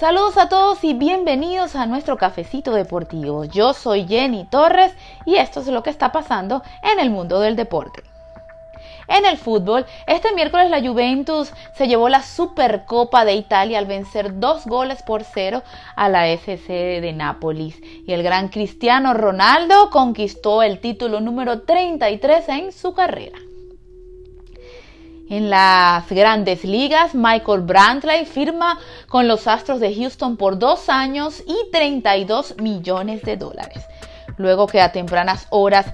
Saludos a todos y bienvenidos a nuestro cafecito deportivo. Yo soy Jenny Torres y esto es lo que está pasando en el mundo del deporte. En el fútbol, este miércoles la Juventus se llevó la Supercopa de Italia al vencer dos goles por cero a la FC de Nápoles. Y el gran Cristiano Ronaldo conquistó el título número 33 en su carrera. En las grandes ligas, Michael Brantley firma con los Astros de Houston por dos años y 32 millones de dólares. Luego que a tempranas horas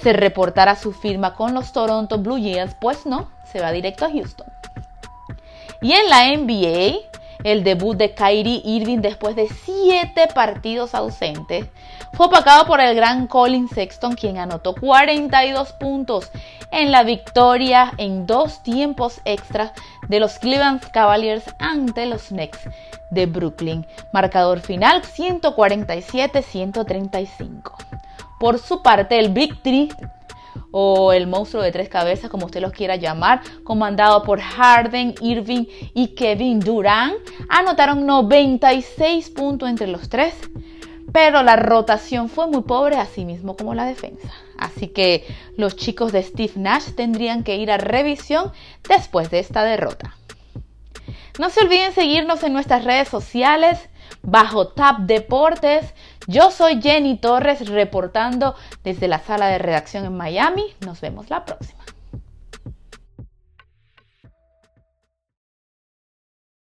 se reportara su firma con los Toronto Blue Jays, pues no, se va directo a Houston. Y en la NBA, el debut de Kyrie Irving después de siete partidos ausentes, fue opacado por el gran Colin Sexton, quien anotó 42 puntos en la victoria en dos tiempos extras de los Cleveland Cavaliers ante los Knicks de Brooklyn. Marcador final 147-135. Por su parte, el Big Three o el monstruo de tres cabezas, como usted los quiera llamar, comandado por Harden, Irving y Kevin Durant, anotaron 96 puntos entre los tres, pero la rotación fue muy pobre, así mismo como la defensa. Así que los chicos de Steve Nash tendrían que ir a revisión después de esta derrota. No se olviden seguirnos en nuestras redes sociales bajo Tap Deportes. Yo soy Jenny Torres reportando desde la sala de redacción en Miami. Nos vemos la próxima.